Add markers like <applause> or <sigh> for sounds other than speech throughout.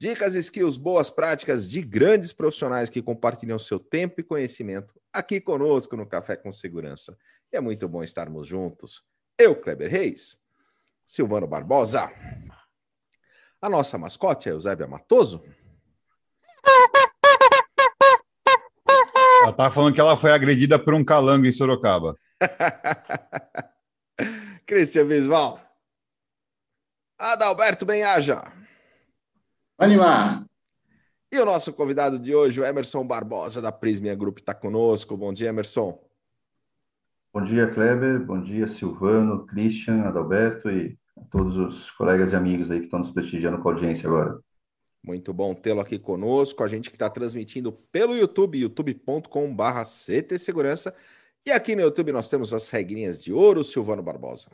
Dicas, skills, boas práticas de grandes profissionais que compartilham seu tempo e conhecimento aqui conosco no Café com Segurança. E é muito bom estarmos juntos. Eu, Kleber Reis, Silvano Barbosa, a nossa mascote é Eusébia Matoso. Ela tá falando que ela foi agredida por um calango em Sorocaba. <laughs> Cristian Visval. Adalberto Benhaja. Animar! E o nosso convidado de hoje, o Emerson Barbosa, da Prismia Group, está conosco. Bom dia, Emerson. Bom dia, Kleber. Bom dia, Silvano, Christian, Adalberto e a todos os colegas e amigos aí que estão nos prestigiando com a audiência agora. Muito bom tê-lo aqui conosco. A gente que está transmitindo pelo YouTube, youtube.com.br CT Segurança. E aqui no YouTube nós temos as regrinhas de ouro, Silvano Barbosa.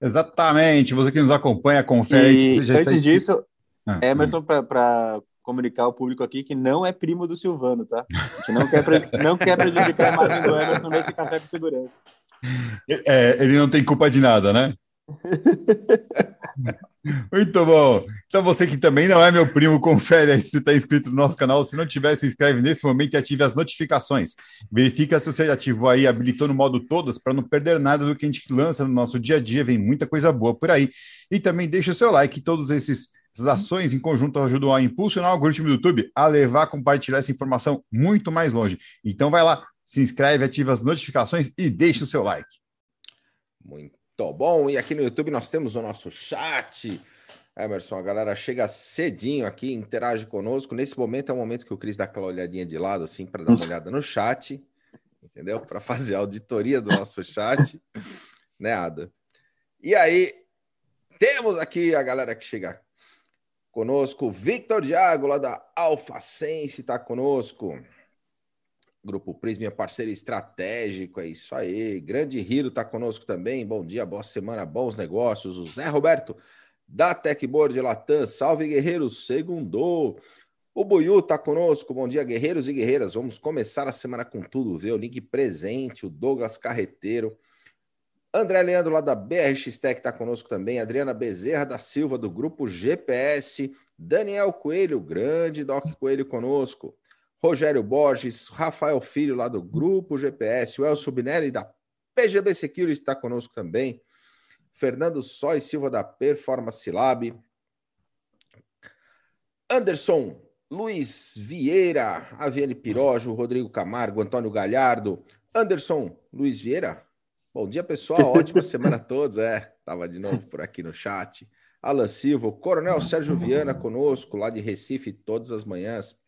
Exatamente. Você que nos acompanha, confere. E, antes disso, ah, Emerson, para comunicar ao público aqui que não é primo do Silvano, tá? A gente não quer, não quer prejudicar a imagem do Emerson nesse café com segurança. É, ele não tem culpa de nada, né? <laughs> Muito bom. Então, você que também não é meu primo, confere aí se está inscrito no nosso canal. Se não tiver, se inscreve nesse momento e ative as notificações. Verifica se você ativou aí, habilitou no modo todas, para não perder nada do que a gente lança no nosso dia a dia. Vem muita coisa boa por aí. E também deixa o seu like. Todos esses essas ações em conjunto ajudam a impulsionar o algoritmo do YouTube a levar, compartilhar essa informação muito mais longe. Então vai lá, se inscreve, ativa as notificações e deixa o seu like. Muito bom. E aqui no YouTube nós temos o nosso chat. Emerson, a galera chega cedinho aqui, interage conosco. Nesse momento é o momento que o Cris dá aquela olhadinha de lado, assim, para dar uma olhada no chat, entendeu? Para fazer a auditoria do nosso chat, né, Ada? E aí, temos aqui a galera que chega Conosco, Victor Diago, lá da Alfacense, está conosco. Grupo Prisma, parceiro estratégico, é isso aí. Grande Riro está conosco também. Bom dia, boa semana, bons negócios. O Zé Roberto, da Techboard Latam. Salve, guerreiros, segundo. O Buiu está conosco. Bom dia, guerreiros e guerreiras. Vamos começar a semana com tudo, viu? Link presente, o Douglas Carreteiro. André Leandro, lá da BRX Tech, está conosco também. Adriana Bezerra da Silva, do Grupo GPS. Daniel Coelho, grande Doc Coelho conosco. Rogério Borges, Rafael Filho, lá do Grupo GPS. O Elcio Binelli, da PGB Security, está conosco também. Fernando Sóis Silva, da Performance Lab. Anderson Luiz Vieira, Aviane Pirojo, Rodrigo Camargo, Antônio Galhardo. Anderson Luiz Vieira, Bom dia, pessoal. Ótima semana a todos. É, estava de novo por aqui no chat. Alan Silva, Coronel Sérgio Viana conosco, lá de Recife, todas as manhãs.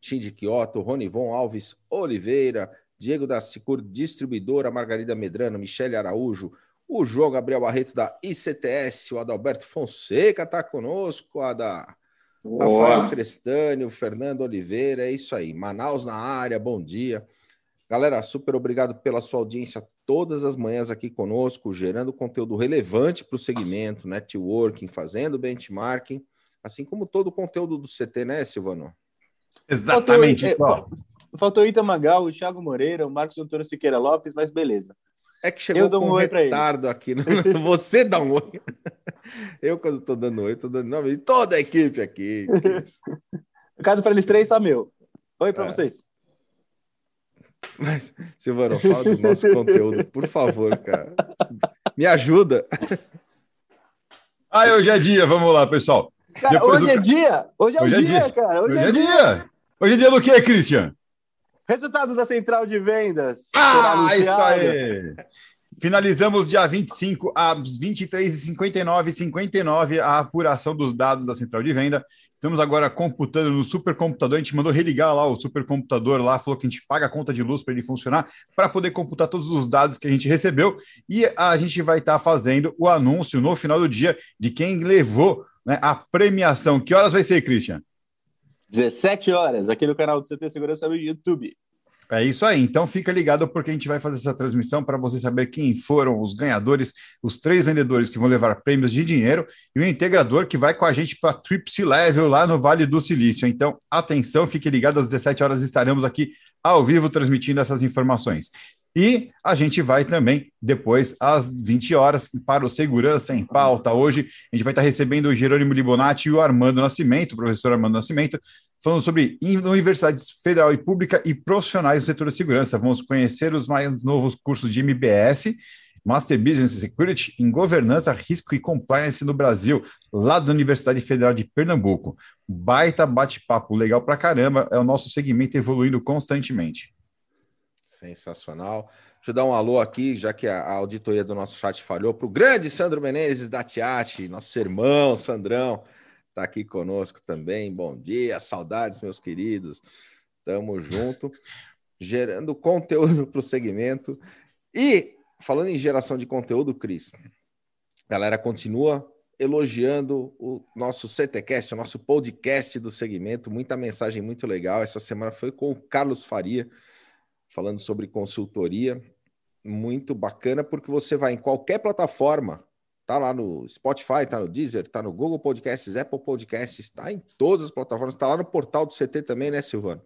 Shinji Kioto, Ronivon Alves Oliveira, Diego da Sicur Distribuidora, Margarida Medrano, Michele Araújo, o João Gabriel Barreto da ICTS, o Adalberto Fonseca está conosco, a da Rafael Crestânio, Fernando Oliveira, é isso aí. Manaus na área, bom dia. Galera, super obrigado pela sua audiência todas as manhãs aqui conosco, gerando conteúdo relevante para o segmento, networking, fazendo benchmarking, assim como todo o conteúdo do CT, né, Silvano? Exatamente. Faltou, é, faltou Itamagal, o Thiago Moreira, o Marcos Antônio Siqueira Lopes, mas beleza. É que chegou Eu dou um, um oi retardo aqui. No... <laughs> Você dá um oi. Eu, quando estou dando oi, estou dando nome de toda a equipe aqui. <laughs> Caso para eles três, só meu. Oi para é. vocês. Mas, Silvano, fala do nosso conteúdo, por favor, cara. Me ajuda. Ah, hoje é dia, vamos lá, pessoal. Cara, hoje do... é dia! Hoje é, hoje é dia, dia, cara. Hoje, hoje é, é dia. dia. Hoje é dia do que, Christian? Resultados da central de vendas. Ah, isso aí! Finalizamos dia 25 às 23h59, 59 a apuração dos dados da central de venda. Estamos agora computando no supercomputador. A gente mandou religar lá o supercomputador lá, falou que a gente paga a conta de luz para ele funcionar, para poder computar todos os dados que a gente recebeu. E a gente vai estar tá fazendo o anúncio no final do dia de quem levou né, a premiação. Que horas vai ser, Christian? 17 horas, aqui no canal do CT Segurança no YouTube. É isso aí. Então fica ligado porque a gente vai fazer essa transmissão para você saber quem foram os ganhadores, os três vendedores que vão levar prêmios de dinheiro e o integrador que vai com a gente para Trip Level lá no Vale do Silício. Então, atenção, fique ligado às 17 horas estaremos aqui ao vivo transmitindo essas informações. E a gente vai também depois às 20 horas para o Segurança em Pauta. Hoje a gente vai estar recebendo o Jerônimo Libonati e o Armando Nascimento, o professor Armando Nascimento, falando sobre universidades federal e pública e profissionais do setor de segurança. Vamos conhecer os mais novos cursos de MBS, Master Business Security em Governança, Risco e Compliance no Brasil, lá da Universidade Federal de Pernambuco. Baita bate-papo legal pra caramba, é o nosso segmento evoluindo constantemente. Sensacional. Deixa eu dar um alô aqui, já que a, auditoria do nosso chat falhou, para o grande Sandro Menezes da Tiati, nosso irmão Sandrão, está aqui conosco também. Bom dia, saudades, meus queridos. Tamo junto, gerando conteúdo para o segmento. E falando em geração de conteúdo, Cris, galera continua elogiando o nosso CTcast, o nosso podcast do segmento. Muita mensagem muito legal. Essa semana foi com o Carlos Faria falando sobre consultoria. Muito bacana, porque você vai em qualquer plataforma, tá lá no Spotify, tá no Deezer, tá no Google Podcasts, Apple Podcasts, está em todas as plataformas, tá lá no portal do CT também, né, Silvano?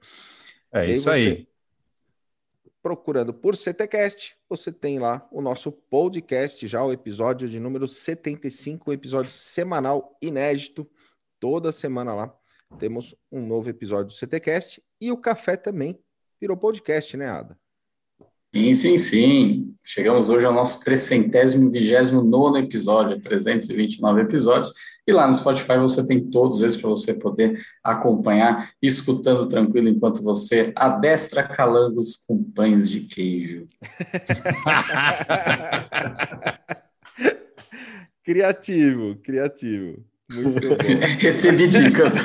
É isso aí. Procurando por CTcast, você tem lá o nosso podcast, já o episódio de número 75, episódio semanal inédito. Toda semana lá temos um novo episódio do CTcast e o café também virou podcast, né, Ada? Sim, sim, sim. Chegamos hoje ao nosso 329 episódio, 329 episódios. E lá no Spotify você tem todos eles para você poder acompanhar, escutando tranquilo enquanto você adestra calangos com pães de queijo. <laughs> criativo, criativo. Muito <laughs> bom. Recebi dicas. <laughs>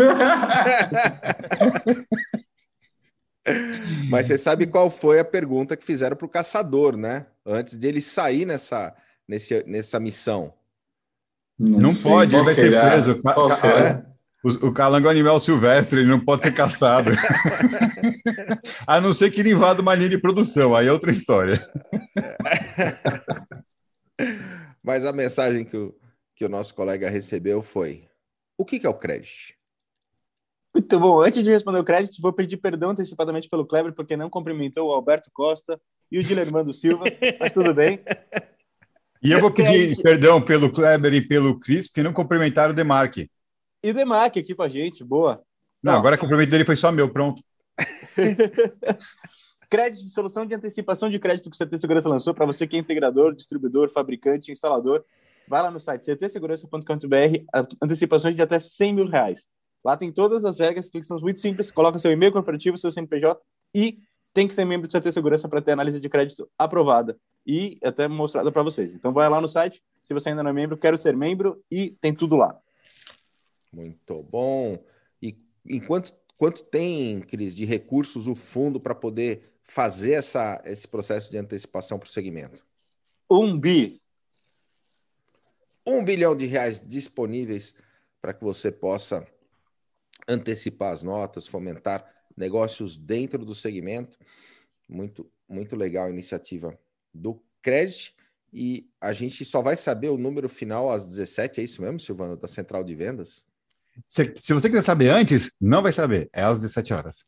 Mas você sabe qual foi a pergunta que fizeram para o caçador, né? Antes dele sair nessa, nesse, nessa missão. Não, não pode, ele vai ser preso. É? O, o calango é um animal silvestre, ele não pode ser caçado. <laughs> a não ser que ele invada uma linha de produção, aí é outra história. <laughs> Mas a mensagem que o, que o nosso colega recebeu foi: o que, que é o crédito? Muito bom. Antes de responder o crédito, vou pedir perdão antecipadamente pelo Kleber, porque não cumprimentou o Alberto Costa e o Dilermando Silva, mas tudo bem. E eu vou pedir perdão pelo Kleber e pelo Cris, porque não cumprimentaram o Demarque. E o Demarque aqui com a gente, boa. Não, agora o cumprimento dele foi só meu, pronto. <laughs> crédito de solução de antecipação de crédito que o CT Segurança lançou para você que é integrador, distribuidor, fabricante, instalador. Vai lá no site ctsegurança.com.br, antecipações de até 100 mil reais. Lá tem todas as regras que são muito simples. Coloca seu e-mail corporativo, seu CNPJ e tem que ser membro do CT Segurança para ter análise de crédito aprovada e até mostrada para vocês. Então vai lá no site, se você ainda não é membro, quero ser membro e tem tudo lá. Muito bom. E enquanto quanto tem, Cris, de recursos o fundo para poder fazer essa, esse processo de antecipação para o segmento? Um bi. Um bilhão de reais disponíveis para que você possa antecipar as notas, fomentar negócios dentro do segmento. Muito, muito legal a iniciativa do Credit. E a gente só vai saber o número final às 17, é isso mesmo, Silvano, da Central de Vendas? Se, se você quiser saber antes, não vai saber, é às 17 horas.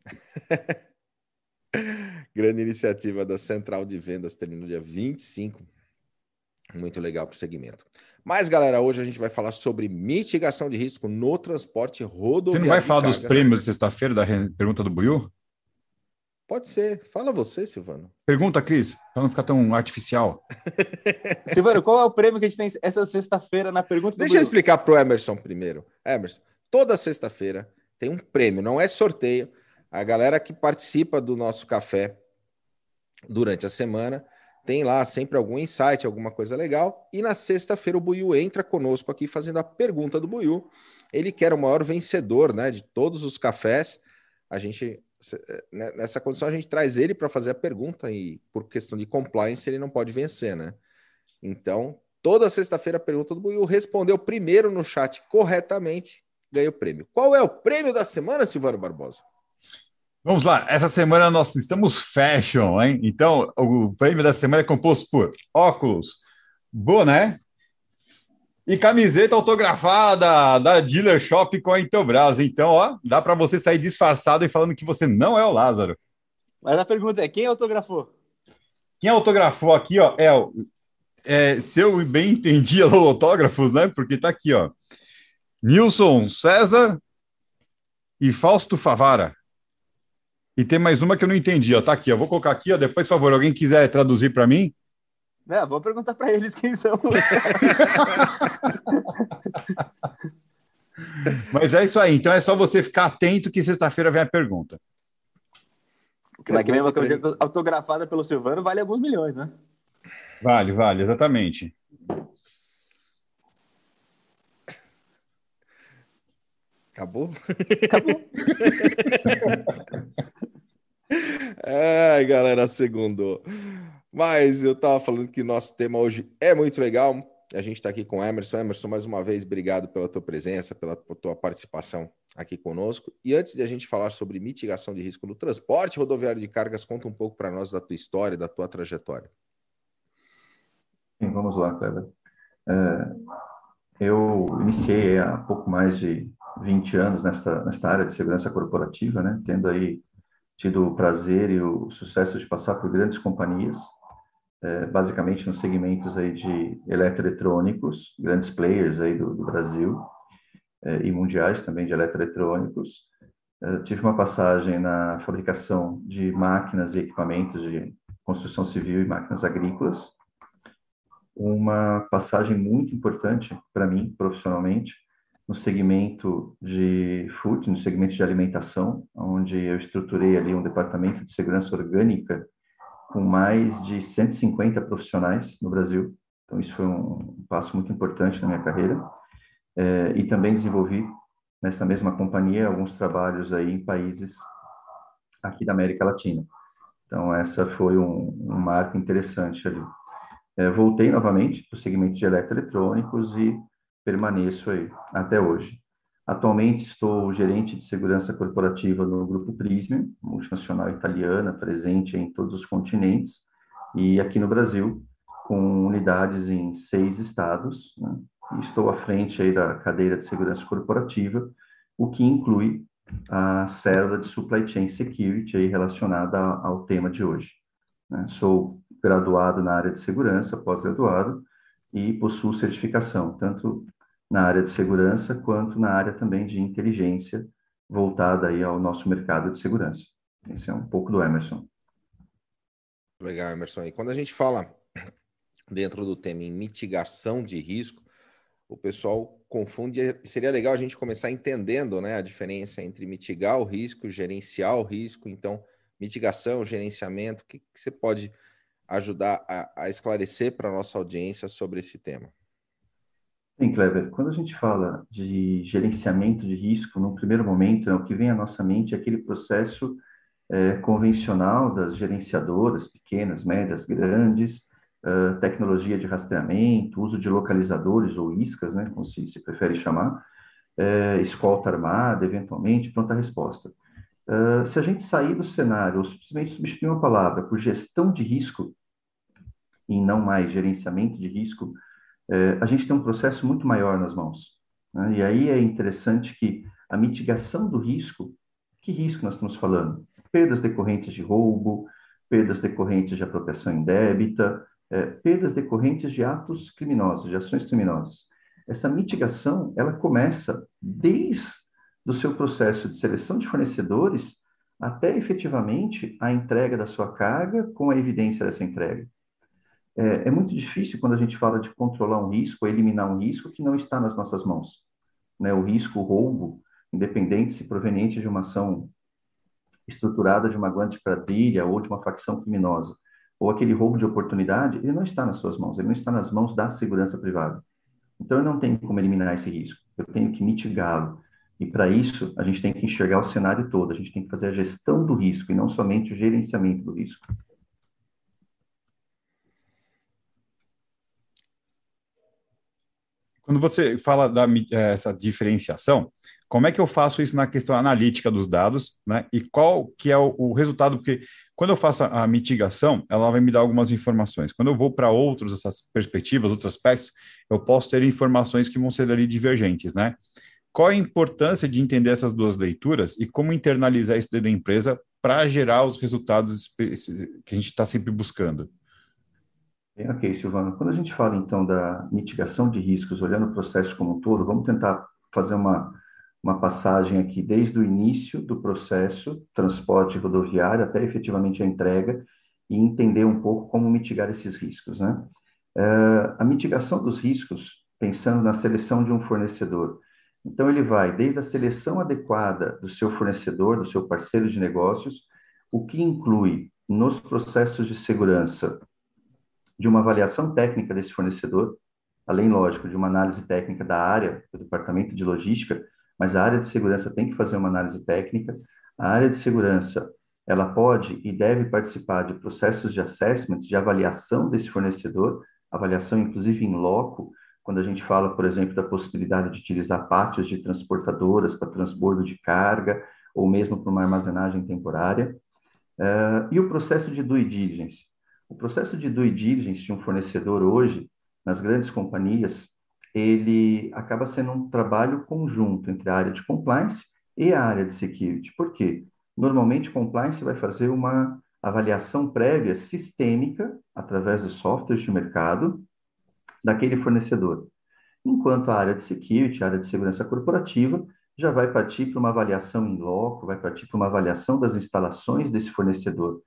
<laughs> Grande iniciativa da Central de Vendas, termina no dia 25. Muito legal para o segmento. Mas, galera, hoje a gente vai falar sobre mitigação de risco no transporte rodoviário. Você não vai falar dos prêmios de sexta-feira da pergunta do Buiu? Pode ser. Fala você, Silvano. Pergunta, Cris, para não ficar tão artificial. <laughs> Silvano, qual é o prêmio que a gente tem essa sexta-feira na pergunta do Deixa Buiu? eu explicar para o Emerson primeiro. Emerson, toda sexta-feira tem um prêmio, não é sorteio. A galera que participa do nosso café durante a semana tem lá sempre algum insight, alguma coisa legal. E na sexta-feira o Buiu entra conosco aqui fazendo a pergunta do Buiu. Ele quer o maior vencedor né, de todos os cafés. A gente, né, nessa condição, a gente traz ele para fazer a pergunta e por questão de compliance ele não pode vencer, né? Então, toda sexta-feira a pergunta do Buiu respondeu primeiro no chat corretamente. ganha o prêmio. Qual é o prêmio da semana, Silvano Barbosa? Vamos lá, essa semana nós estamos fashion, hein? Então, o prêmio da semana é composto por óculos, boné e camiseta autografada da Dealer Shop com a Intelbras. Então, ó, dá para você sair disfarçado e falando que você não é o Lázaro. Mas a pergunta é: quem autografou? Quem autografou aqui, ó, é. É, se eu bem entendi os autógrafos, né? Porque tá aqui, ó. Nilson César e Fausto Favara. E tem mais uma que eu não entendi, ó. Tá aqui, ó. Vou colocar aqui, ó. Depois, por favor, alguém quiser traduzir para mim. É, vou perguntar para eles quem são. <laughs> Mas é isso aí. Então é só você ficar atento que sexta-feira vem a pergunta. Daqui mesmo a camiseta autografada pelo Silvano vale alguns milhões, né? Vale, vale, exatamente. Acabou? Acabou. <laughs> Ai, galera, segundo. Mas eu tava falando que nosso tema hoje é muito legal. A gente está aqui com o Emerson. Emerson, mais uma vez, obrigado pela tua presença, pela tua participação aqui conosco. E antes de a gente falar sobre mitigação de risco no transporte rodoviário de cargas, conta um pouco para nós da tua história, da tua trajetória. Sim, vamos lá, Kleber. É, eu iniciei há pouco mais de 20 anos nesta, nesta área de segurança corporativa, né? Tendo aí tido o prazer e o sucesso de passar por grandes companhias, é, basicamente nos segmentos aí de eletroeletrônicos, grandes players aí do, do Brasil é, e mundiais também de eletroeletrônicos. É, tive uma passagem na fabricação de máquinas e equipamentos de construção civil e máquinas agrícolas. Uma passagem muito importante para mim profissionalmente no segmento de food, no segmento de alimentação, onde eu estruturei ali um departamento de segurança orgânica com mais de 150 profissionais no Brasil. Então, isso foi um passo muito importante na minha carreira. É, e também desenvolvi, nessa mesma companhia, alguns trabalhos aí em países aqui da América Latina. Então, essa foi um, um marco interessante ali. É, voltei novamente para o segmento de eletroeletrônicos e permaneço aí até hoje. Atualmente estou gerente de segurança corporativa no Grupo Prisma, multinacional italiana, presente em todos os continentes e aqui no Brasil, com unidades em seis estados. Né? Estou à frente aí da cadeira de segurança corporativa, o que inclui a célula de Supply Chain Security aí relacionada ao tema de hoje. Né? Sou graduado na área de segurança, pós-graduado, e possuo certificação, tanto na área de segurança quanto na área também de inteligência, voltada aí ao nosso mercado de segurança. Esse é um pouco do Emerson. Legal, Emerson. E quando a gente fala <clears throat> dentro do tema em mitigação de risco, o pessoal confunde. Seria legal a gente começar entendendo né, a diferença entre mitigar o risco, gerenciar o risco. Então, mitigação, gerenciamento, o que, que você pode ajudar a, a esclarecer para a nossa audiência sobre esse tema? Sim, Kleber, quando a gente fala de gerenciamento de risco, no primeiro momento, né, o que vem à nossa mente é aquele processo é, convencional das gerenciadoras, pequenas, médias, grandes, uh, tecnologia de rastreamento, uso de localizadores ou iscas, né, como se, se prefere chamar, escolta armada, eventualmente, pronta resposta. Uh, se a gente sair do cenário ou simplesmente substituir uma palavra por gestão de risco, e não mais gerenciamento de risco, é, a gente tem um processo muito maior nas mãos. Né? E aí é interessante que a mitigação do risco, que risco nós estamos falando? Perdas decorrentes de roubo, perdas decorrentes de apropriação indébita, é, perdas decorrentes de atos criminosos, de ações criminosas. Essa mitigação, ela começa desde o seu processo de seleção de fornecedores até efetivamente a entrega da sua carga com a evidência dessa entrega. É, é, muito difícil quando a gente fala de controlar um risco, eliminar um risco que não está nas nossas mãos. Né? O risco, o roubo, independente se proveniente de uma ação estruturada de uma grande quadrilha ou de uma facção criminosa, ou aquele roubo de oportunidade, ele não está nas suas mãos, ele não está nas mãos da segurança privada. Então, eu não tenho como eliminar esse risco, eu tenho que mitigá-lo. E para isso, a gente tem que enxergar o cenário todo, a gente tem que fazer a gestão do risco e não somente o gerenciamento do risco. Quando você fala da eh, essa diferenciação, como é que eu faço isso na questão analítica dos dados, né? E qual que é o, o resultado? Porque quando eu faço a, a, mitigação, ela vai me dar algumas informações. Quando eu vou para outros essas perspectivas, outros aspectos, eu posso ter informações que vão ser ali divergentes, né? Qual a importância de entender essas duas leituras e como internalizar isso dentro da empresa para gerar os resultados que a gente está sempre buscando? Ok, Silvano. Quando a gente fala, então, da mitigação de riscos, olhando o processo como um todo, vamos tentar fazer uma uma passagem aqui desde o início do processo, transporte rodoviário, até efetivamente a entrega, e entender um pouco como mitigar esses riscos. Né? Uh, a mitigação dos riscos, pensando na seleção de um fornecedor. Então, ele vai desde a seleção adequada do seu fornecedor, do seu parceiro de negócios, o que inclui nos processos de segurança de uma avaliação técnica desse fornecedor, além, lógico, de uma análise técnica da área, do departamento de logística, mas a área de segurança tem que fazer uma análise técnica. A área de segurança, ela pode e deve participar de processos de assessment, de avaliação desse fornecedor, avaliação inclusive em loco, quando a gente fala, por exemplo, da possibilidade de utilizar pátios de transportadoras para transbordo de carga, ou mesmo para uma armazenagem temporária. Uh, e o processo de due diligence. O processo de due diligence de um fornecedor hoje, nas grandes companhias, ele acaba sendo um trabalho conjunto entre a área de compliance e a área de security. Por quê? Normalmente, compliance vai fazer uma avaliação prévia sistêmica, através dos softwares de mercado, daquele fornecedor. Enquanto a área de security, a área de segurança corporativa, já vai partir para uma avaliação em loco, vai partir para uma avaliação das instalações desse fornecedor.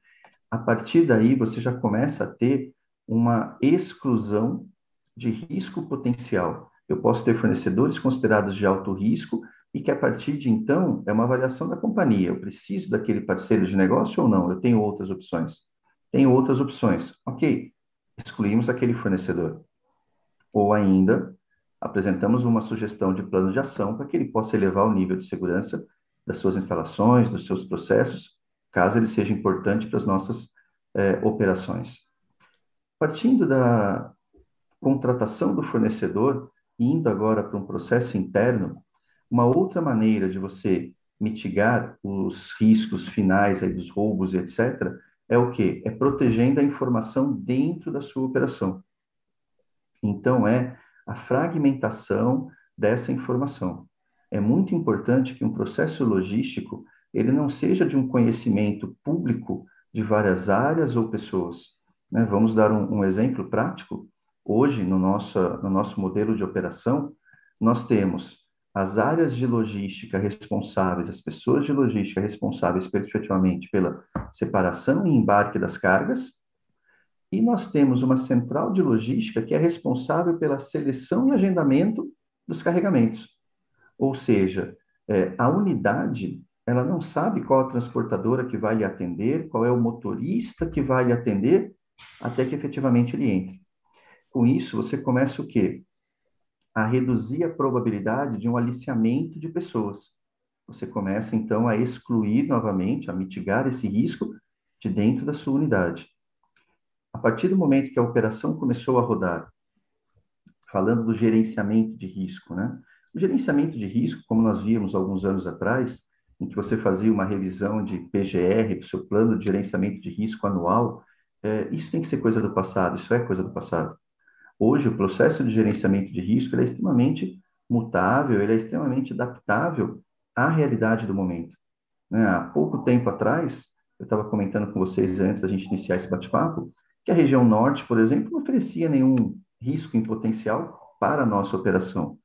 A partir daí, você já começa a ter uma exclusão de risco potencial. Eu posso ter fornecedores considerados de alto risco e que a partir de então é uma avaliação da companhia. Eu preciso daquele parceiro de negócio ou não? Eu tenho outras opções. Tenho outras opções. Ok, excluímos aquele fornecedor. Ou ainda, apresentamos uma sugestão de plano de ação para que ele possa elevar o nível de segurança das suas instalações, dos seus processos, caso ele seja importante para as nossas eh, operações. Partindo da, contratação do fornecedor, indo agora para um processo interno, uma outra maneira de você mitigar os riscos finais aí dos roubos etc., é o quê? É protegendo a informação dentro da sua operação. Então, é a fragmentação dessa informação. É muito importante que um processo logístico ele não seja de um conhecimento público de várias áreas ou pessoas. Né? Vamos dar um, um exemplo prático. Hoje, no nosso, no nosso modelo de operação, nós temos as áreas de logística responsáveis, as pessoas de logística responsáveis efetivamente pela separação e embarque das cargas, e nós temos uma central de logística que é responsável pela seleção e agendamento dos carregamentos. Ou seja, é, a unidade ela não sabe qual a transportadora que vai lhe atender, qual é o motorista que vai lhe atender, até que efetivamente ele entre. Com isso, você começa o quê? A reduzir a probabilidade de um aliciamento de pessoas. Você começa, então, a excluir novamente, a mitigar esse risco de dentro da sua unidade. A partir do momento que a operação começou a rodar, falando do gerenciamento de risco, né? O gerenciamento de risco, como nós vimos alguns anos atrás, em que você fazia uma revisão de PGR, do seu plano de gerenciamento de risco anual, é, isso tem que ser coisa do passado, isso é coisa do passado. Hoje, o processo de gerenciamento de risco é extremamente mutável, ele é extremamente adaptável à realidade do momento. Né? Há pouco tempo atrás, eu estava comentando com vocês antes da gente iniciar esse bate-papo, que a região norte, por exemplo, não oferecia nenhum risco em potencial para a nossa operação.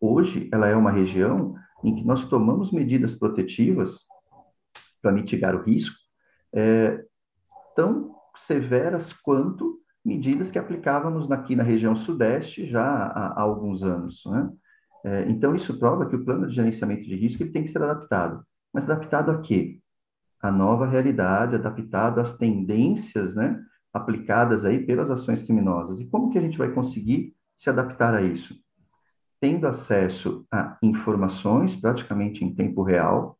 Hoje, ela é uma região em que nós tomamos medidas protetivas para mitigar o risco, é, tão severas quanto medidas que aplicávamos aqui na região sudeste já há, há alguns anos. Né? É, então, isso prova que o plano de gerenciamento de risco ele tem que ser adaptado. Mas adaptado a quê? A nova realidade, adaptado às tendências né, aplicadas aí pelas ações criminosas. E como que a gente vai conseguir se adaptar a isso? Tendo acesso a informações praticamente em tempo real,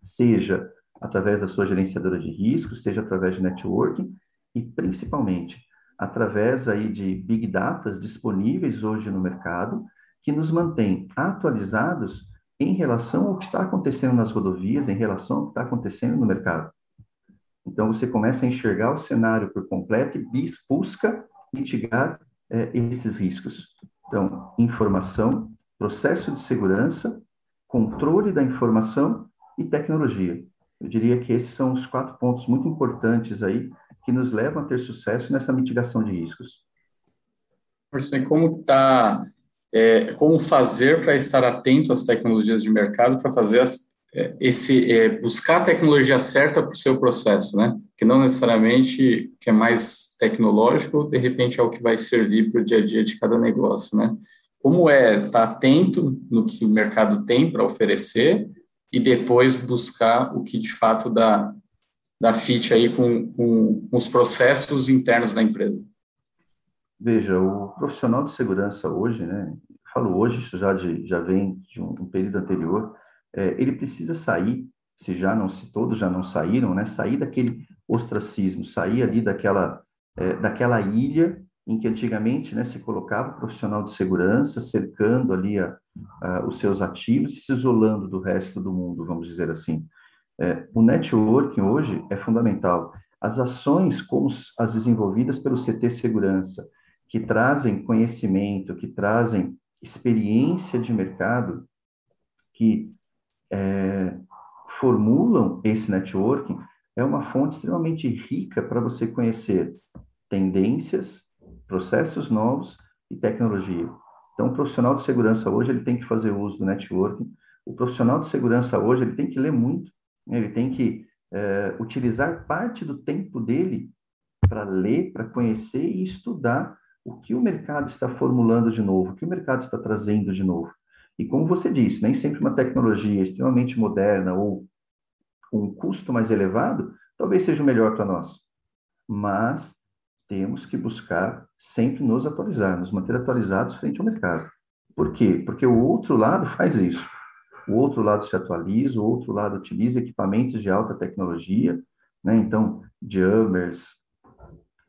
seja através da sua gerenciadora de riscos, seja através de networking, e principalmente através aí de big data disponíveis hoje no mercado, que nos mantém atualizados em relação ao que está acontecendo nas rodovias, em relação ao que está acontecendo no mercado. Então, você começa a enxergar o cenário por completo e busca mitigar é, esses riscos. Então, informação, processo de segurança, controle da informação e tecnologia. Eu diria que esses são os quatro pontos muito importantes aí que nos levam a ter sucesso nessa mitigação de riscos. Como está, é, como fazer para estar atento às tecnologias de mercado, para fazer as, é, esse é, buscar a tecnologia certa para o seu processo, né? Que não necessariamente que é mais tecnológico, de repente é o que vai servir para o dia a dia de cada negócio, né? Como é estar tá atento no que o mercado tem para oferecer e depois buscar o que de fato dá, dá fit aí com, com, com os processos internos da empresa. Veja, o profissional de segurança hoje, né? Falo hoje, isso já, de, já vem de um, um período anterior, é, ele precisa sair, se já não, se todos já não saíram, né? Sair daquele ostracismo, sair ali daquela, é, daquela ilha em que antigamente né, se colocava o profissional de segurança cercando ali a, a, os seus ativos e se isolando do resto do mundo, vamos dizer assim. É, o networking hoje é fundamental. As ações como as desenvolvidas pelo CT Segurança, que trazem conhecimento, que trazem experiência de mercado, que é, formulam esse networking, é uma fonte extremamente rica para você conhecer tendências, processos novos e tecnologia. Então, o profissional de segurança hoje ele tem que fazer uso do networking. O profissional de segurança hoje ele tem que ler muito, né? ele tem que é, utilizar parte do tempo dele para ler, para conhecer e estudar o que o mercado está formulando de novo, o que o mercado está trazendo de novo. E como você disse, nem sempre uma tecnologia extremamente moderna ou com um custo mais elevado, talvez seja o melhor para nós. Mas temos que buscar sempre nos atualizar, nos manter atualizados frente ao mercado. Por quê? Porque o outro lado faz isso. O outro lado se atualiza, o outro lado utiliza equipamentos de alta tecnologia, né? então, jammers,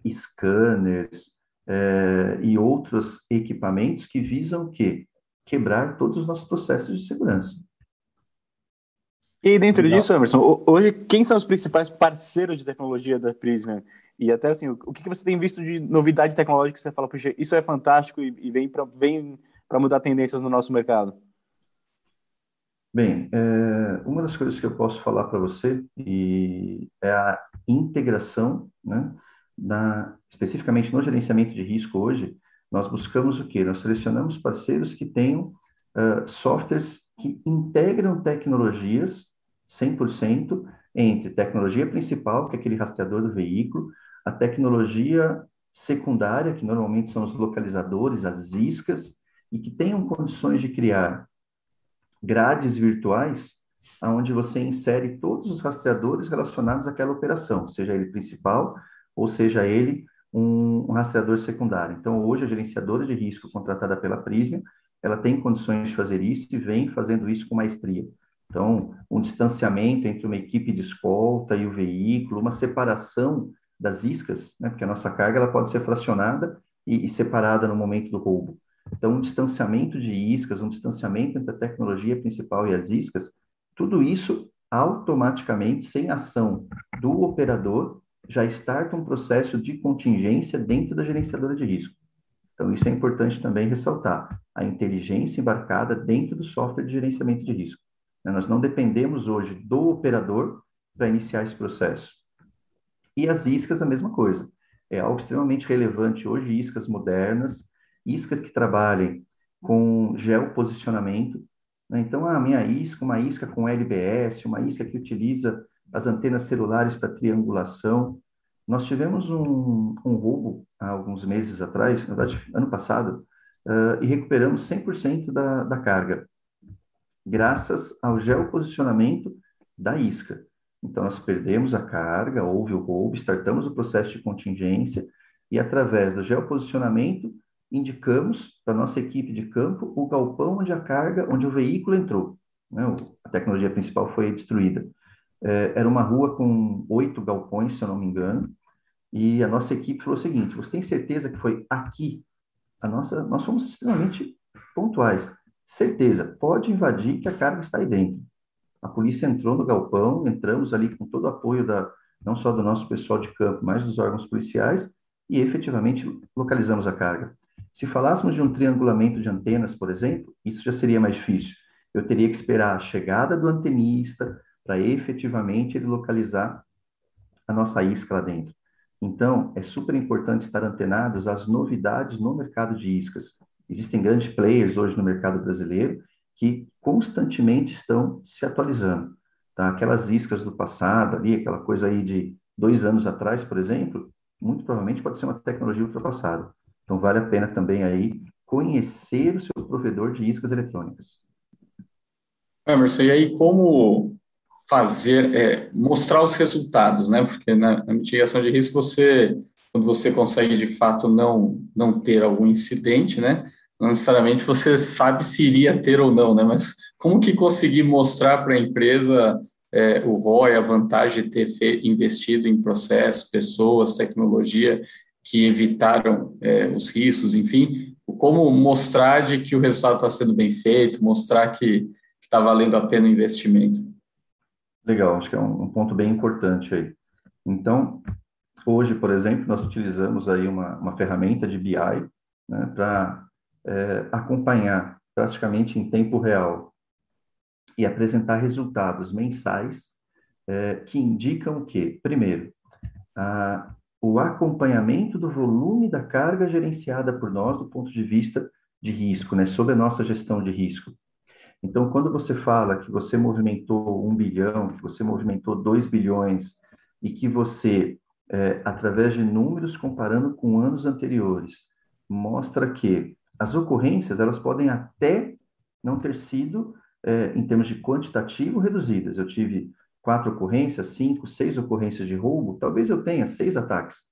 scanners é, e outros equipamentos que visam o quê? Quebrar todos os nossos processos de segurança. E aí, dentro disso, Emerson, hoje, quem são os principais parceiros de tecnologia da Prisma? E até assim, o que você tem visto de novidade tecnológica que você fala, puxa, isso é fantástico e, vem para vem mudar tendências no nosso mercado? Bem, é, uma das coisas que eu posso falar para você e é a integração, né, na, especificamente no gerenciamento de risco hoje, nós buscamos o quê? Nós selecionamos parceiros que tenham uh, softwares que integram tecnologias 100% entre tecnologia principal, que é aquele rastreador do veículo, a tecnologia secundária, que normalmente são os localizadores, as iscas, e que tenham condições de criar grades virtuais onde você insere todos os rastreadores relacionados àquela operação, seja ele principal ou seja ele um, um rastreador secundário. Então, hoje, a gerenciadora de risco contratada pela Prisma, ela tem condições de fazer isso e vem fazendo isso com maestria. Então, um distanciamento entre uma equipe de escolta e o veículo, uma separação das iscas, né? porque a nossa carga ela pode ser fracionada e, e separada no momento do roubo. Então, um distanciamento de iscas, um distanciamento entre a tecnologia principal e as iscas, tudo isso automaticamente, sem ação do operador, já starta um processo de contingência dentro da gerenciadora de risco. Então, isso é importante também ressaltar, a inteligência embarcada dentro do software de gerenciamento de risco. Nós não dependemos hoje do operador para iniciar esse processo. E as iscas, a mesma coisa. É algo extremamente relevante hoje, iscas modernas, iscas que trabalhem com geoposicionamento. Né? Então, a minha isca, uma isca com LBS, uma isca que utiliza as antenas celulares para triangulação. Nós tivemos um, um, roubo há alguns meses atrás, na verdade, ano passado, uh, e recuperamos 100% da, da carga, graças ao geoposicionamento da isca. Então, nós perdemos a carga, houve o roubo, startamos o processo de contingência e, através do geoposicionamento, indicamos para nossa equipe de campo o galpão onde a carga, onde o veículo entrou. Né? A tecnologia principal foi destruída. É, era uma rua com oito galpões, se eu não me engano, e a nossa equipe falou o seguinte: você tem certeza que foi aqui? A nossa, nós fomos extremamente pontuais. Certeza, pode invadir que a carga está aí dentro. A polícia entrou no galpão, entramos ali com todo o apoio da, não só do nosso pessoal de campo, mas dos órgãos policiais, e efetivamente localizamos a carga. Se falássemos de um triangulamento de antenas, por exemplo, isso já seria mais difícil. Eu teria que esperar a chegada do antenista para efetivamente ele localizar a nossa isca lá dentro. Então, é super importante estar antenados às novidades no mercado de iscas. Existem grandes players hoje no mercado brasileiro que constantemente estão se atualizando. Tá? Aquelas iscas do passado ali, aquela coisa aí de dois anos atrás, por exemplo, muito provavelmente pode ser uma tecnologia ultrapassada. Então, vale a pena também aí conhecer o seu provedor de iscas eletrônicas. Emerson, e aí como fazer, é, mostrar os resultados, né? Porque na, na, mitigação de risco, você, quando você consegue de fato não, não ter algum incidente, né? Não necessariamente você sabe se iria ter ou não, né? Mas como que conseguir mostrar para a empresa é, o ROI, a vantagem de ter investido em processos, pessoas, tecnologia que evitaram é, os riscos, enfim, como mostrar de que o resultado está sendo bem feito, mostrar que está valendo a pena o investimento. Legal, acho que é um, um, ponto bem importante aí. Então, hoje, por exemplo, nós utilizamos aí uma, uma ferramenta de BI né, para é, acompanhar praticamente em tempo real e apresentar resultados mensais é, que indicam que, primeiro, a, o acompanhamento do volume da carga gerenciada por nós do ponto de vista de risco, né, sobre a nossa gestão de risco. Então, quando você fala que você movimentou um bilhão, que você movimentou dois bilhões e que você, é, através de números comparando com anos anteriores, mostra que as ocorrências elas podem até não ter sido, é, em termos de quantitativo, reduzidas. Eu tive quatro ocorrências, cinco, seis ocorrências de roubo, talvez eu tenha seis ataques.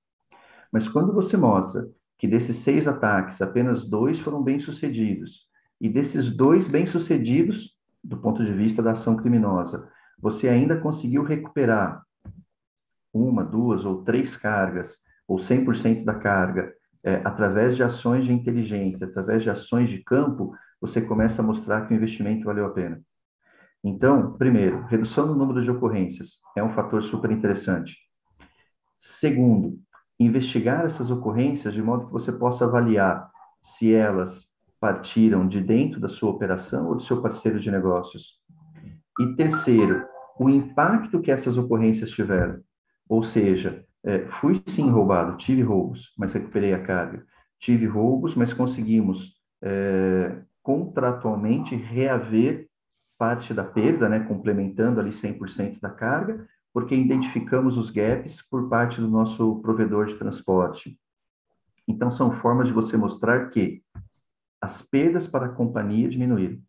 Mas quando você mostra que desses seis ataques, apenas dois foram bem-sucedidos, e desses dois bem-sucedidos, do ponto de vista da ação criminosa, você ainda conseguiu recuperar uma, duas ou três cargas, ou 100% da carga, é, através de ações de inteligência, através de ações de campo, você começa a mostrar que o investimento valeu a pena. Então, primeiro, redução do número de ocorrências é um fator super interessante. Segundo, investigar essas ocorrências de modo que você possa avaliar se elas partiram de dentro da sua operação ou do seu parceiro de negócios. E terceiro, o impacto que essas ocorrências tiveram. Ou seja, é, fui sim roubado, tive roubos, mas recuperei a carga. Tive roubos, mas conseguimos é, contratualmente reaver parte da perda, né, complementando ali 100% da carga, porque identificamos os gaps por parte do nosso provedor de transporte. Então, são formas de você mostrar que as perdas para a companhia diminuíram.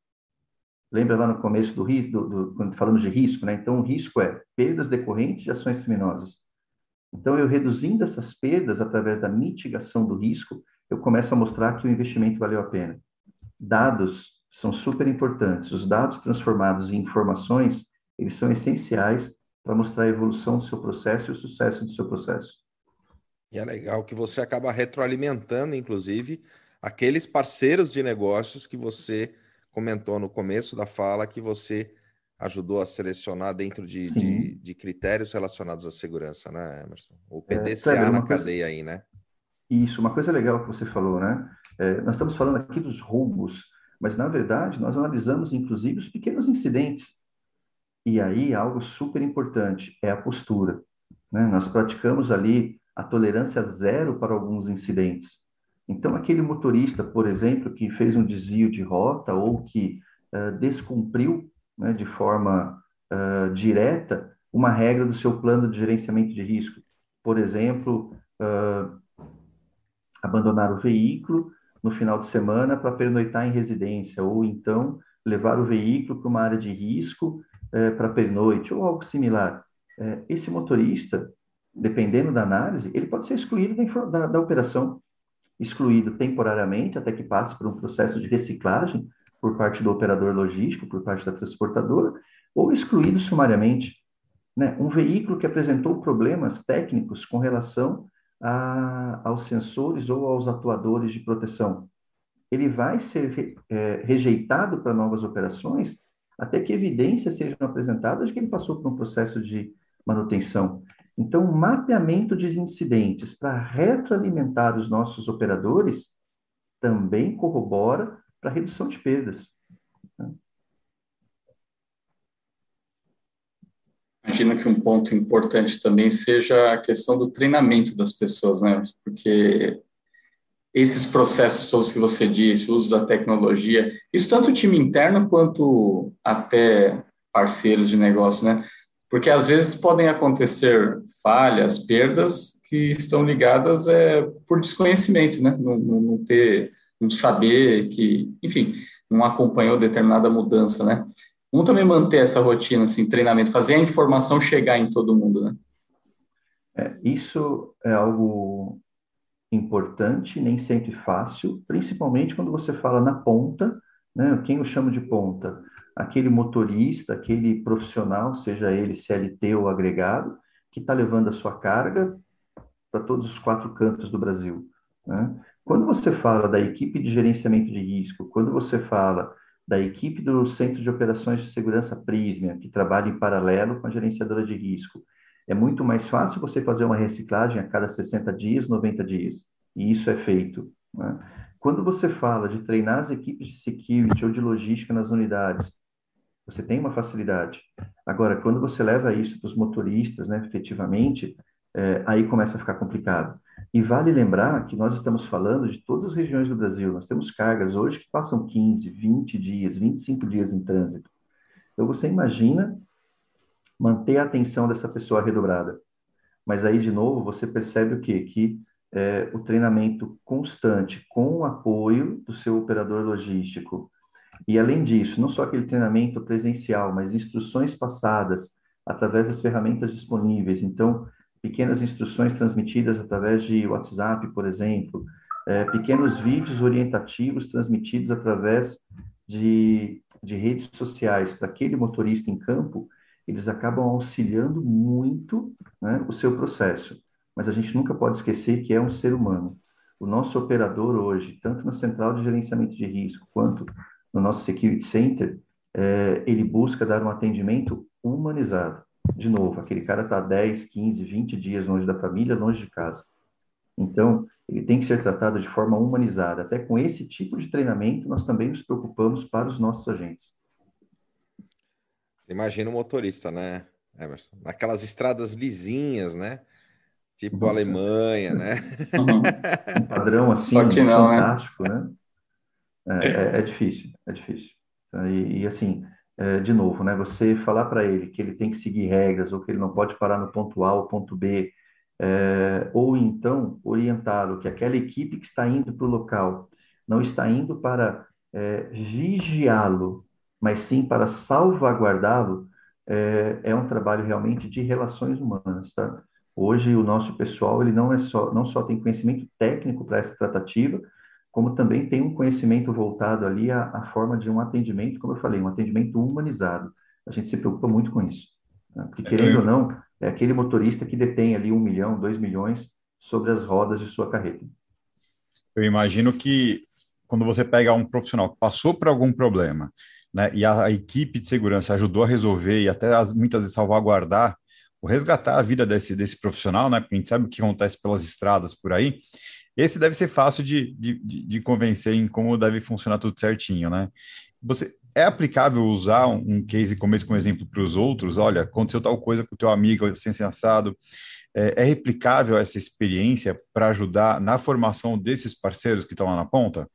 Lembra lá no começo do do, do, quando falamos de risco, né? Então, o risco é perdas decorrentes de ações criminosas. Então, eu reduzindo essas perdas através da mitigação do risco, eu começo a mostrar que o investimento valeu a pena. Dados são super importantes. Os dados transformados em informações, eles são essenciais para mostrar a evolução do seu processo e o sucesso do seu processo. E é legal que você acaba retroalimentando, inclusive, aqueles parceiros de negócios que você comentou no começo da fala que você ajudou a selecionar dentro de, de, de, critérios relacionados à segurança, né, Emerson? O PDCA é, na coisa... cadeia aí, né? Isso, uma coisa legal que você falou, né? É, nós estamos falando aqui dos roubos mas, na verdade, nós analisamos, inclusive, os pequenos incidentes. E aí, algo super importante é a postura. Né? Nós praticamos ali a tolerância zero para alguns incidentes. Então, aquele motorista, por exemplo, que fez um desvio de rota ou que uh, descumpriu né, de forma uh, direta uma regra do seu plano de gerenciamento de risco. Por exemplo, uh, abandonar o veículo no final de semana para pernoitar em residência, ou então levar o veículo para uma área de risco para pernoite, ou algo similar. Esse motorista, dependendo da análise, ele pode ser excluído da, da, da operação, excluído temporariamente, até que passe por um processo de reciclagem por parte do operador logístico, por parte da transportadora, ou excluído sumariamente. Né? Um veículo que apresentou problemas técnicos com relação a, aos sensores ou aos atuadores de proteção. ele vai ser é, rejeitado para novas operações até que evidências sejam apresentadas de que ele passou por um processo de manutenção. Então, o mapeamento de incidentes para retroalimentar os nossos operadores também corrobora para redução de perdas. Né? Imagino que um ponto importante também seja a questão do treinamento das pessoas, né? Porque esses processos todos que você disse, o uso da tecnologia, isso tanto o time interno quanto até parceiros de negócio, né? Porque às vezes podem acontecer falhas, perdas que estão ligadas é, por desconhecimento, né? Não, não, ter, não saber que, enfim, não acompanhou determinada mudança, né? Vamos também manter essa rotina, assim, treinamento, fazer a informação chegar em todo mundo, né? É, isso é algo importante, nem sempre fácil, principalmente quando você fala na ponta, né? Quem eu chamo de ponta? Aquele motorista, aquele profissional, seja ele CLT ou agregado, que está levando a sua carga para todos os quatro cantos do Brasil. Né? Quando você fala da equipe de gerenciamento de risco, quando você fala da equipe do Centro de Operações de Segurança Prisma, que trabalha em paralelo com a gerenciadora de risco, é muito mais fácil você fazer uma reciclagem a cada 60 dias, 90 dias. E isso é feito. Né? Quando você fala de treinar as equipes de security ou de logística nas unidades, você tem uma facilidade. Agora, quando você leva isso para os motoristas, né, efetivamente, é, aí começa a ficar complicado. E vale lembrar que nós estamos falando de todas as regiões do Brasil. Nós temos cargas hoje que passam 15, 20 dias, 25 dias em trânsito. Então, você imagina manter a atenção dessa pessoa redobrada. Mas aí, de novo, você percebe o quê? Que é, o treinamento constante com o apoio do seu operador logístico. E, além disso, não só aquele treinamento presencial, mas instruções passadas através das ferramentas disponíveis. Então, pequenas instruções transmitidas através de WhatsApp, por exemplo, é, pequenos vídeos orientativos transmitidos através de, de redes sociais para aquele motorista em campo, eles acabam auxiliando muito né, o seu processo. Mas a gente nunca pode esquecer que é um ser humano. O nosso operador hoje, tanto na central de gerenciamento de risco quanto no nosso security center, é, ele busca dar um atendimento humanizado. De novo, aquele cara está 10, 15, 20 dias longe da família, longe de casa. Então, ele tem que ser tratado de forma humanizada. Até com esse tipo de treinamento, nós também nos preocupamos para os nossos agentes. Imagina o motorista, né, Emerson? Naquelas estradas lisinhas, né? Tipo Nossa. Alemanha, né? Um padrão assim, não, né? fantástico, né? né? É, é, é, difícil, é difícil. E, e assim, é, de novo, né? Você falar para ele que ele tem que seguir regras ou que ele não pode parar no ponto A ou ponto B, é, ou então orientá-lo que aquela equipe que está indo para o local não está indo para vigiá-lo, mas sim para salvaguardá-lo, é, é, um trabalho realmente de relações humanas, tá? Hoje o nosso pessoal ele não é só não só tem conhecimento técnico para essa tratativa, como também tem um conhecimento voltado ali à, à, forma de um atendimento, como eu falei, um atendimento humanizado. A gente se preocupa muito com isso. Né? Porque, é, querendo ou não, é aquele motorista que detém ali um milhão, dois milhões sobre as rodas de sua carreta. Eu imagino que quando você pega um profissional que passou por algum problema, né, e a, a equipe de segurança ajudou a resolver e até as, muitas vezes salvaguardar, ou resgatar a vida desse, desse profissional, né, porque a gente sabe o que acontece pelas estradas por aí, esse deve ser fácil de, de, de convencer em como deve funcionar tudo certinho, né? Você, é aplicável usar um, case como esse como exemplo para os outros? Olha, aconteceu tal coisa com o teu amigo, assim, assim assado. É, é replicável essa experiência para ajudar na formação desses parceiros que estão lá na ponta?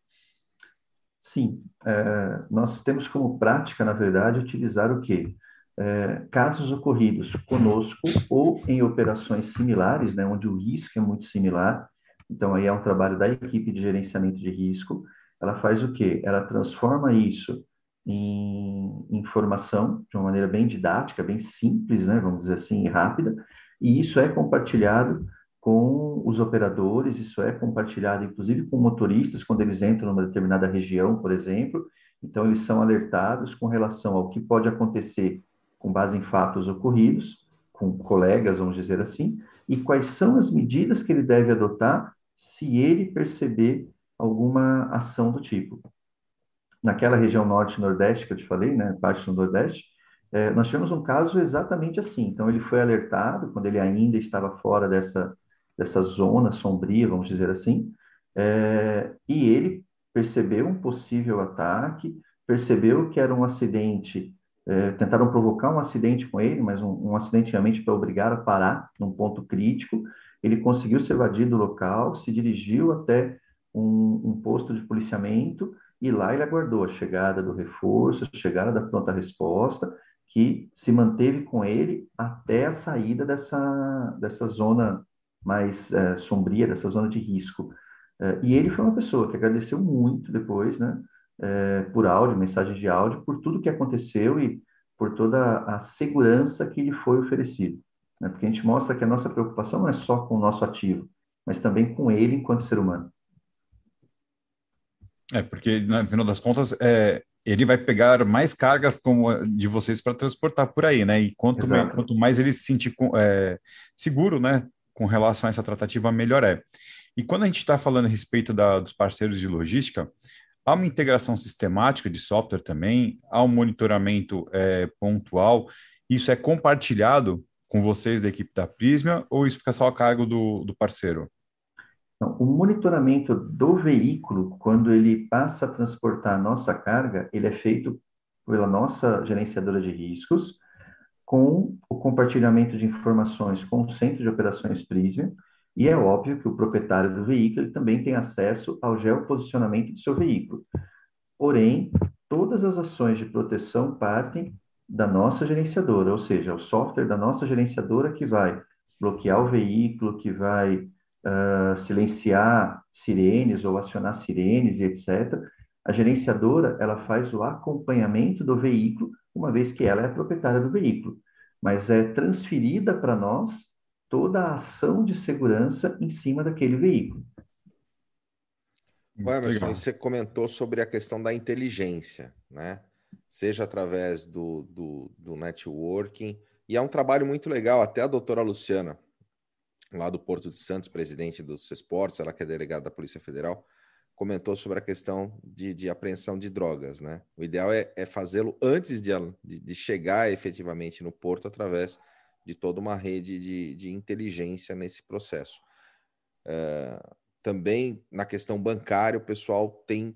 Sim, é, nós temos como prática, na verdade, utilizar o quê? É, casos ocorridos conosco ou em operações similares, né, onde o risco é muito similar, então, aí é um trabalho da equipe de gerenciamento de risco. Ela faz o quê? Ela transforma isso em informação de uma maneira bem didática, bem simples, né? vamos dizer assim, rápida, e isso é compartilhado com os operadores, isso é compartilhado inclusive com motoristas quando eles entram numa determinada região, por exemplo. Então, eles são alertados com relação ao que pode acontecer com base em fatos ocorridos, com colegas, vamos dizer assim, e quais são as medidas que ele deve adotar se ele perceber alguma ação do tipo. Naquela região norte-nordeste que eu te falei, né, parte do nordeste, é, nós tivemos um caso exatamente assim. Então, ele foi alertado quando ele ainda estava fora dessa, dessa zona sombria, vamos dizer assim, é, e ele percebeu um possível ataque, percebeu que era um acidente, é, tentaram provocar um acidente com ele, mas um, um acidente realmente para obrigar a parar num ponto crítico. Ele conseguiu se evadir do local, se dirigiu até um, um posto de policiamento e lá ele aguardou a chegada do reforço, a chegada da pronta resposta que se manteve com ele até a saída dessa, dessa zona mais é, sombria, dessa zona de risco. É, e ele foi uma pessoa que agradeceu muito depois, né, é, por áudio, mensagens de áudio, por tudo que aconteceu e por toda a segurança que lhe foi oferecido. Né, porque a gente mostra que a nossa preocupação não é só com o nosso ativo, mas também com ele enquanto ser humano. É, porque no final das contas, é, ele vai pegar mais cargas como de vocês para transportar por aí, né? E quanto, mais, quanto mais ele se sentir é, seguro, né, com relação a essa tratativa, melhor é. E quando a gente está falando a respeito da, dos parceiros de logística, há uma integração sistemática de software também, há um monitoramento é, pontual. Isso é compartilhado com vocês da equipe da Prisma ou isso fica só a cargo do, do parceiro? O monitoramento do veículo, quando ele passa a transportar a nossa carga, ele é feito pela nossa gerenciadora de riscos, com o compartilhamento de informações com o Centro de Operações Prisma, e é óbvio que o proprietário do veículo também tem acesso ao geoposicionamento do seu veículo. Porém, todas as ações de proteção partem da nossa gerenciadora, ou seja, o software da nossa gerenciadora que vai bloquear o veículo, que vai uh, silenciar sirenes ou acionar sirenes e etc. A gerenciadora ela faz o acompanhamento do veículo, uma vez que ela é a proprietária do veículo, mas é transferida para nós toda a ação de segurança em cima daquele veículo. Emerson, você comentou sobre a questão da inteligência, né? Seja através do, do, do networking, e é um trabalho muito legal, até a doutora Luciana, lá do Porto de Santos, presidente do CESPORTS, ela que é delegada da Polícia Federal, comentou sobre a questão de, de apreensão de drogas, né? O ideal é, é fazê-lo antes de, de, chegar efetivamente no porto através de toda uma rede de, de inteligência nesse processo. É, também na questão bancária, o pessoal tem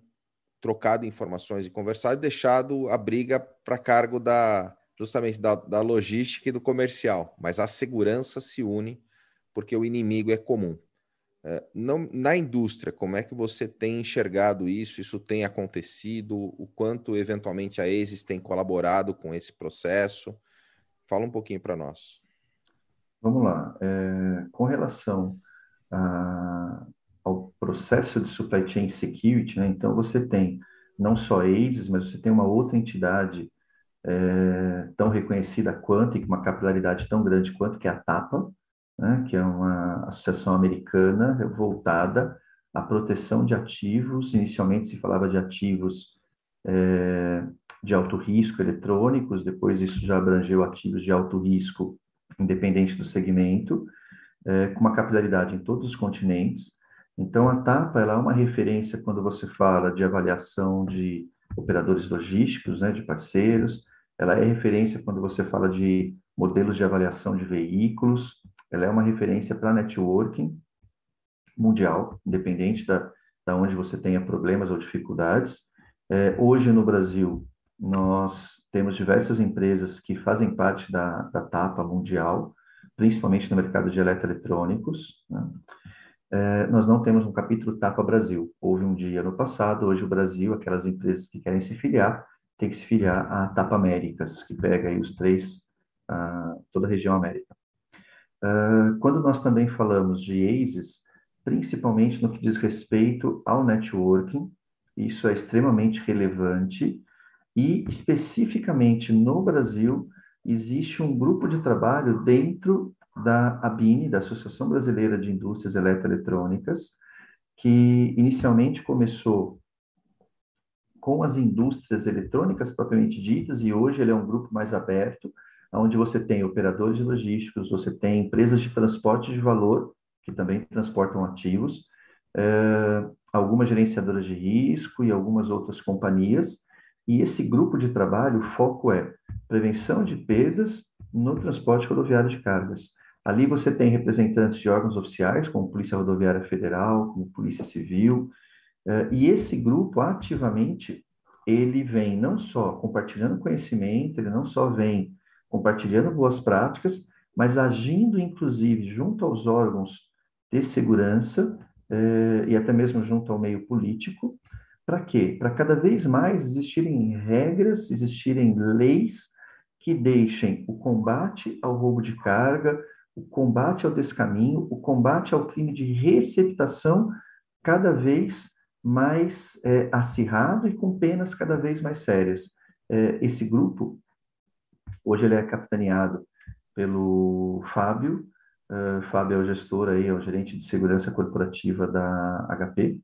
trocado informações e conversado e deixado a briga para cargo da justamente da, da logística e do comercial, mas a segurança se une porque o inimigo é comum. É, não, na indústria, como é que você tem enxergado isso? Isso tem acontecido? O quanto, eventualmente, a ESIS tem colaborado com esse processo? Fala um pouquinho para nós. Vamos lá. É, com relação a, processo de supply chain security, né, então você tem não só a ESIS, mas você tem uma outra entidade é, tão reconhecida quanto e com uma capilaridade tão grande quanto que é a TAPA, né, que é uma associação americana voltada à proteção de ativos. Inicialmente se falava de ativos é, de alto risco eletrônicos, depois isso já abrangeu ativos de alto risco, independente do segmento, é, com uma capilaridade em todos os continentes. Então, a TAPA ela é uma referência quando você fala de avaliação de operadores logísticos, né, de parceiros, ela é referência quando você fala de modelos de avaliação de veículos, ela é uma referência para networking mundial, independente da, da onde você tenha problemas ou dificuldades. É, hoje no Brasil, nós temos diversas empresas que fazem parte da, da TAPA mundial, principalmente no mercado de eletroeletrônicos. Né? É, nós não temos um capítulo TAPA Brasil. Houve um dia no passado, hoje o Brasil, aquelas empresas que querem se filiar, tem que se filiar à TAPA Américas, que pega aí os três, uh, toda a região América. Uh, quando nós também falamos de ACES, principalmente no que diz respeito ao networking, isso é extremamente relevante e especificamente no Brasil existe um grupo de trabalho dentro da ABINE, da Associação Brasileira de Indústrias Eletroeletrônicas, que inicialmente começou com as indústrias eletrônicas propriamente ditas e hoje ele é um grupo mais aberto, onde você tem operadores logísticos, você tem empresas de transporte de valor, que também transportam ativos, é, algumas gerenciadoras de risco e algumas outras companhias. E esse grupo de trabalho, o foco é prevenção de perdas no transporte rodoviário de cargas. Ali você tem representantes de órgãos oficiais, como Polícia Rodoviária Federal, como Polícia Civil, eh, e esse grupo ativamente ele vem não só compartilhando conhecimento, ele não só vem compartilhando boas práticas, mas agindo inclusive junto aos órgãos de segurança eh, e até mesmo junto ao meio político, para quê? Para cada vez mais existirem regras, existirem leis que deixem o combate ao roubo de carga, o combate ao descaminho, o combate ao crime de receptação cada vez mais é, acirrado e com penas cada vez mais sérias. É, esse grupo, hoje ele é capitaneado pelo Fábio, uh, Fábio é o gestor aí, é o gerente de segurança corporativa da HP,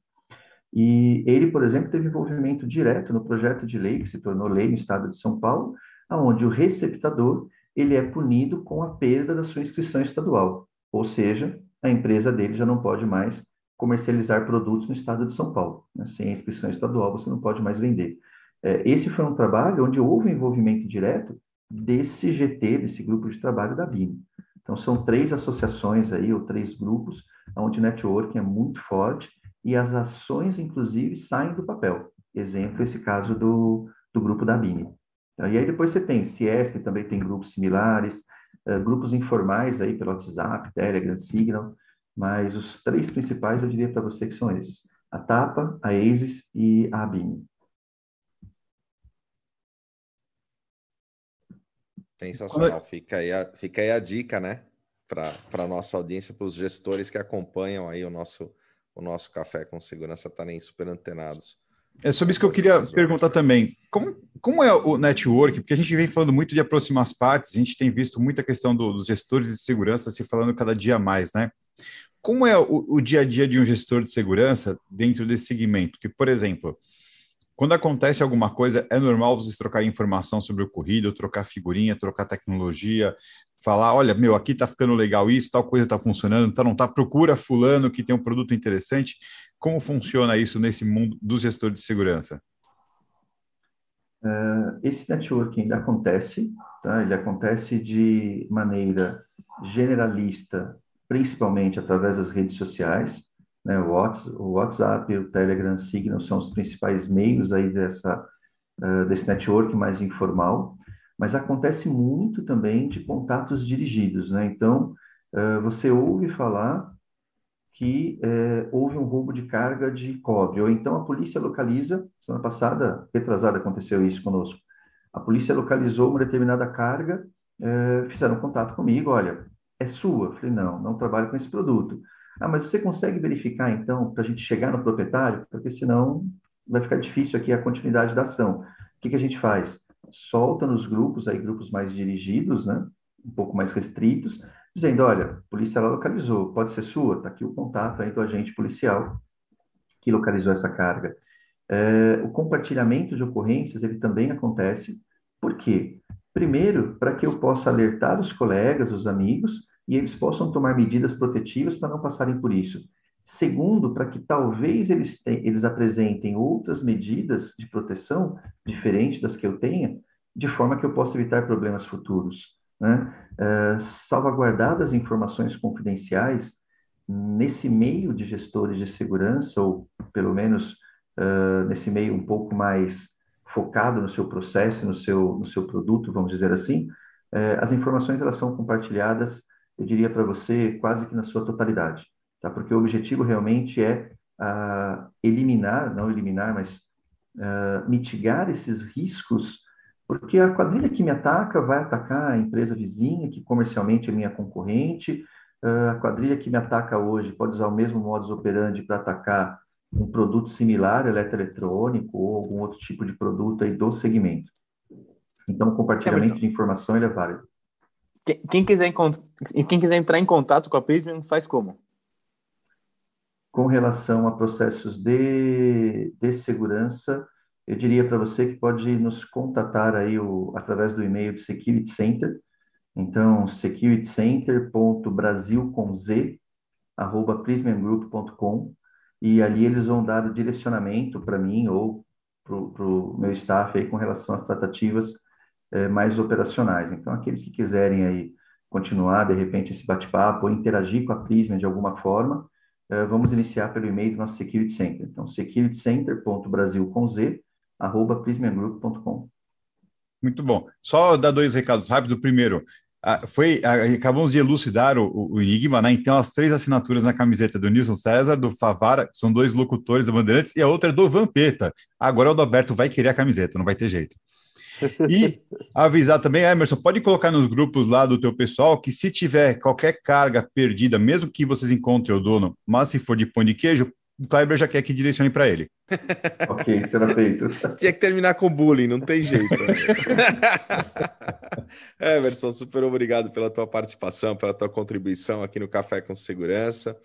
e ele, por exemplo, teve envolvimento direto no projeto de lei que se tornou lei no estado de São Paulo, aonde o receptador ele é punido com a perda da sua inscrição estadual, ou seja, a empresa dele já não pode mais comercializar produtos no estado de São Paulo. Né? Sem a inscrição estadual, você não pode mais vender. É, esse foi um trabalho onde houve envolvimento direto desse GT, desse grupo de trabalho da BIM. Então, são três associações aí, ou três grupos, onde o networking é muito forte e as ações, inclusive, saem do papel. Exemplo, esse caso do, do grupo da BIM. Então, e aí depois você tem Ciesp, também tem grupos similares, uh, grupos informais aí pelo WhatsApp, Telegram, Signal, mas os três principais eu diria para você que são esses: a TAPA, a ASIS e a ABIN. Sensacional. Fica aí a, fica aí a dica, né? Para a nossa audiência, para os gestores que acompanham aí o nosso, o nosso café com segurança estarem super antenados. É sobre isso que eu queria perguntar também. Como, como é o network? Porque a gente vem falando muito de aproximar as partes, a gente tem visto muita questão do, dos gestores de segurança se falando cada dia mais, né? Como é o, o, dia a dia de um gestor de segurança dentro desse segmento? Que, por exemplo, quando acontece alguma coisa, é normal vocês trocarem informação sobre o ocorrido, trocar figurinha, trocar tecnologia, falar, olha, meu, aqui tá ficando legal isso, tal coisa está funcionando, tá, não tá, procura fulano que tem um produto interessante. Como funciona isso nesse mundo dos gestores de segurança? Uh, esse networking acontece, tá? ele acontece de maneira generalista principalmente através das redes sociais, né, o, WhatsApp, o Telegram, Signal são os principais meios aí dessa, desse network mais informal, mas acontece muito também de contatos dirigidos, né? Então, você ouve falar que uh, houve um roubo de carga de cobre, ou então a polícia localiza, semana passada, retrasada, aconteceu isso conosco, a polícia localizou uma determinada carga, uh, fizeram contato comigo, olha, é sua. Falei, não, não trabalho com esse produto. Ah, mas você consegue verificar, então, para a gente chegar no proprietário? Porque senão vai ficar difícil aqui a continuidade da ação. O que, que a gente faz? Solta nos grupos, aí grupos mais dirigidos, né? um pouco mais restritos, dizendo, olha, a polícia ela localizou, pode ser sua? Está aqui o contato aí do agente policial que localizou essa carga. É, o compartilhamento de ocorrências, ele também acontece. Por quê? Primeiro, para que eu possa alertar os colegas, os amigos, e eles possam tomar medidas protetivas para não passarem por isso. Segundo, para que talvez eles, eles apresentem outras medidas de proteção diferentes das que eu tenha, de forma que eu possa evitar problemas futuros. Né? Uh, salvaguardadas informações confidenciais, nesse meio de gestores de segurança, ou pelo menos uh, nesse meio um pouco mais focado no seu processo, no seu, no seu produto, vamos dizer assim, uh, as informações elas são compartilhadas eu diria para você, quase que na sua totalidade, tá? Porque o objetivo realmente é uh, eliminar, não eliminar, mas uh, mitigar esses riscos, porque a quadrilha que me ataca vai atacar a empresa vizinha, que comercialmente é minha concorrente, uh, a quadrilha que me ataca hoje pode usar o mesmo modus operandi para atacar um produto similar, eletroeletrônico ou algum outro tipo de produto aí do segmento. Então, o compartilhamento de informação ele é válido. Quem quiser, quem quiser entrar em contato com a Prismium, faz como? Com relação a processos de, de segurança, eu diria para você que pode nos contatar aí o, através do e-mail do Security Center. Então, securitycenter.brasil com z, arroba prismiumgroup.com. e ali eles vão dar o direcionamento para mim ou para o meu staff aí com relação às tratativas é, mais operacionais. Então, aqueles que quiserem aí continuar, de repente, esse bate-papo interagir com a Prisma de alguma forma, é, vamos iniciar pelo e-mail do nosso Security Center. Então, securitycenter.brasil com z, arroba prismagroup.com. Muito bom. Só dar dois recados rápidos. Primeiro, foi acabamos de elucidar o, o, enigma, né? Então, as três assinaturas na camiseta do Nilson César, do Favara, são dois locutores da Bandeirantes, e a outra é do Vampeta. Agora o Alberto vai querer a camiseta, não vai ter jeito. E avisar também, Emerson, pode colocar nos grupos lá do teu pessoal que se tiver qualquer carga perdida, mesmo que vocês encontrem o dono, mas se for de pão de queijo, o Kleber já quer que direcione para ele. <laughs> ok, será feito. <laughs> Tinha que terminar com bullying, não tem jeito. <laughs> Emerson, super obrigado pela tua participação, pela tua contribuição aqui no Café com Segurança.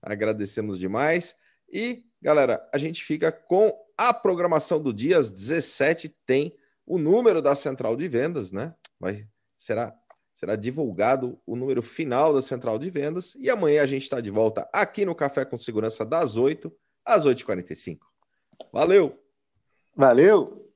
Agradecemos demais. E, galera, a gente fica com a programação do dia. Às 17 tem o número da central de vendas, né? Vai, será será divulgado o número final da central de vendas e amanhã a gente está de volta aqui no Café com Segurança das 8 às 8h45. Valeu! Valeu!